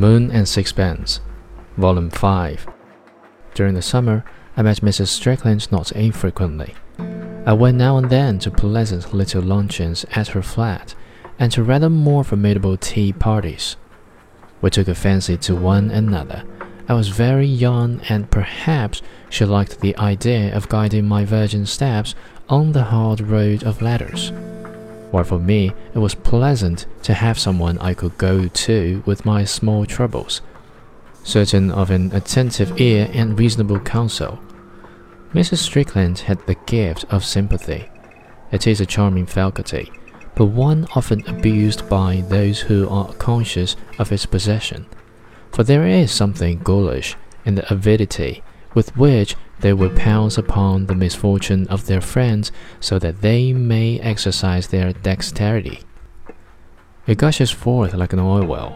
Moon and Sixpence, Volume 5. During the summer, I met Mrs. Strickland not infrequently. I went now and then to pleasant little luncheons at her flat, and to rather more formidable tea parties. We took a fancy to one another. I was very young, and perhaps she liked the idea of guiding my virgin steps on the hard road of letters while for me it was pleasant to have someone I could go to with my small troubles, certain of an attentive ear and reasonable counsel. Mrs. Strickland had the gift of sympathy. It is a charming faculty, but one often abused by those who are conscious of its possession, for there is something ghoulish in the avidity with which they will pounce upon the misfortune of their friends so that they may exercise their dexterity. It gushes forth like an oil well,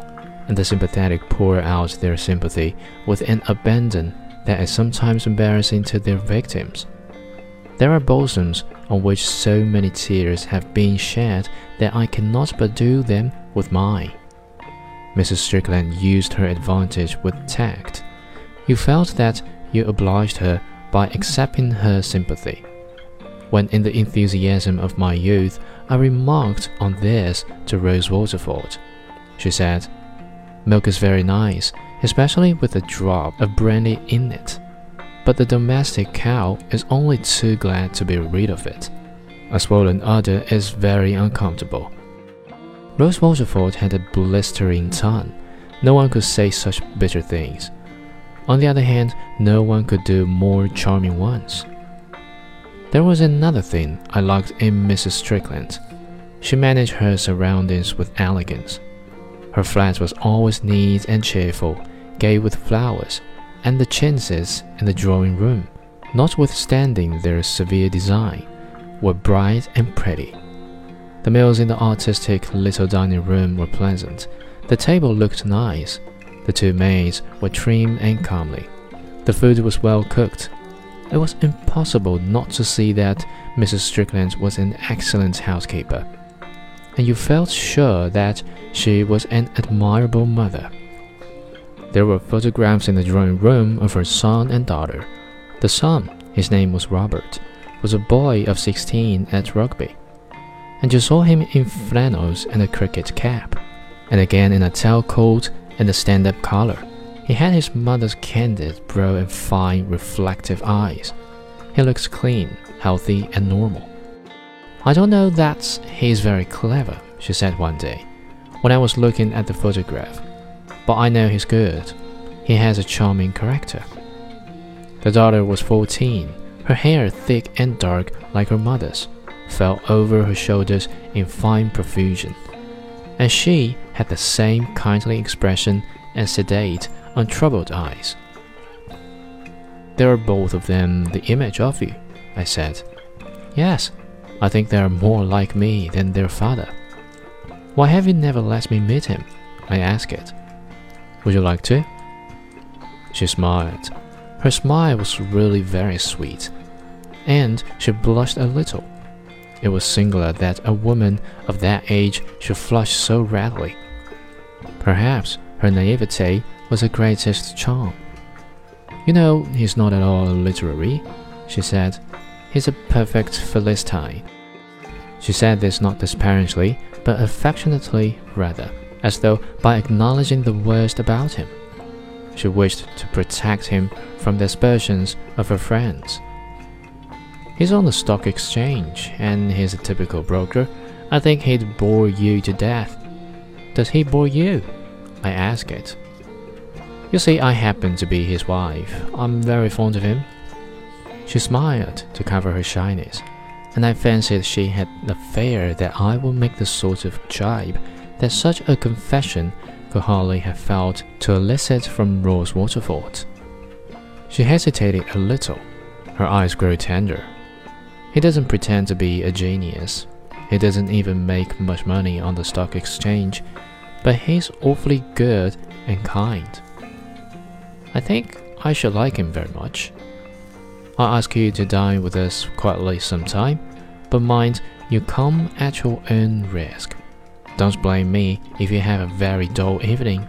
and the sympathetic pour out their sympathy with an abandon that is sometimes embarrassing to their victims. There are bosoms on which so many tears have been shed that I cannot but do them with mine. Mrs. Strickland used her advantage with tact. You felt that you obliged her by accepting her sympathy. When in the enthusiasm of my youth, I remarked on this to Rose Waterford. She said, Milk is very nice, especially with a drop of brandy in it. But the domestic cow is only too glad to be rid of it. A swollen udder is very uncomfortable. Rose Waterford had a blistering tongue. No one could say such bitter things. On the other hand, no one could do more charming ones. There was another thing I liked in Mrs. Strickland. She managed her surroundings with elegance. Her flat was always neat and cheerful, gay with flowers, and the chintzes in the drawing room, notwithstanding their severe design, were bright and pretty. The meals in the artistic little dining room were pleasant. The table looked nice, the two maids were trim and comely. The food was well cooked. It was impossible not to see that Mrs. Strickland was an excellent housekeeper, and you felt sure that she was an admirable mother. There were photographs in the drawing room of her son and daughter. The son, his name was Robert, was a boy of sixteen at Rugby, and you saw him in flannels and a cricket cap, and again in a tail coat and a stand up collar. He had his mother's candid brow and fine, reflective eyes. He looks clean, healthy, and normal. I don't know that he's very clever, she said one day, when I was looking at the photograph, but I know he's good. He has a charming character. The daughter was 14. Her hair, thick and dark like her mother's, fell over her shoulders in fine profusion and she had the same kindly expression and sedate, untroubled eyes. They are both of them the image of you, I said. Yes, I think they are more like me than their father. Why have you never let me meet him? I asked it. Would you like to? She smiled. Her smile was really very sweet, and she blushed a little. It was singular that a woman of that age should flush so readily. Perhaps her naivete was her greatest charm. You know, he's not at all literary, she said. He's a perfect Philistine. She said this not disparagingly, but affectionately rather, as though by acknowledging the worst about him. She wished to protect him from the aspersions of her friends. He's on the stock exchange, and he's a typical broker. I think he'd bore you to death. Does he bore you? I ask it. You see, I happen to be his wife. I'm very fond of him. She smiled to cover her shyness, and I fancied she had the fear that I would make the sort of jibe that such a confession could hardly have felt to elicit from Rose Waterford. She hesitated a little. Her eyes grew tender. He doesn't pretend to be a genius. He doesn't even make much money on the stock exchange, but he's awfully good and kind. I think I should like him very much. I'll ask you to dine with us quietly sometime, but mind you come at your own risk. Don't blame me if you have a very dull evening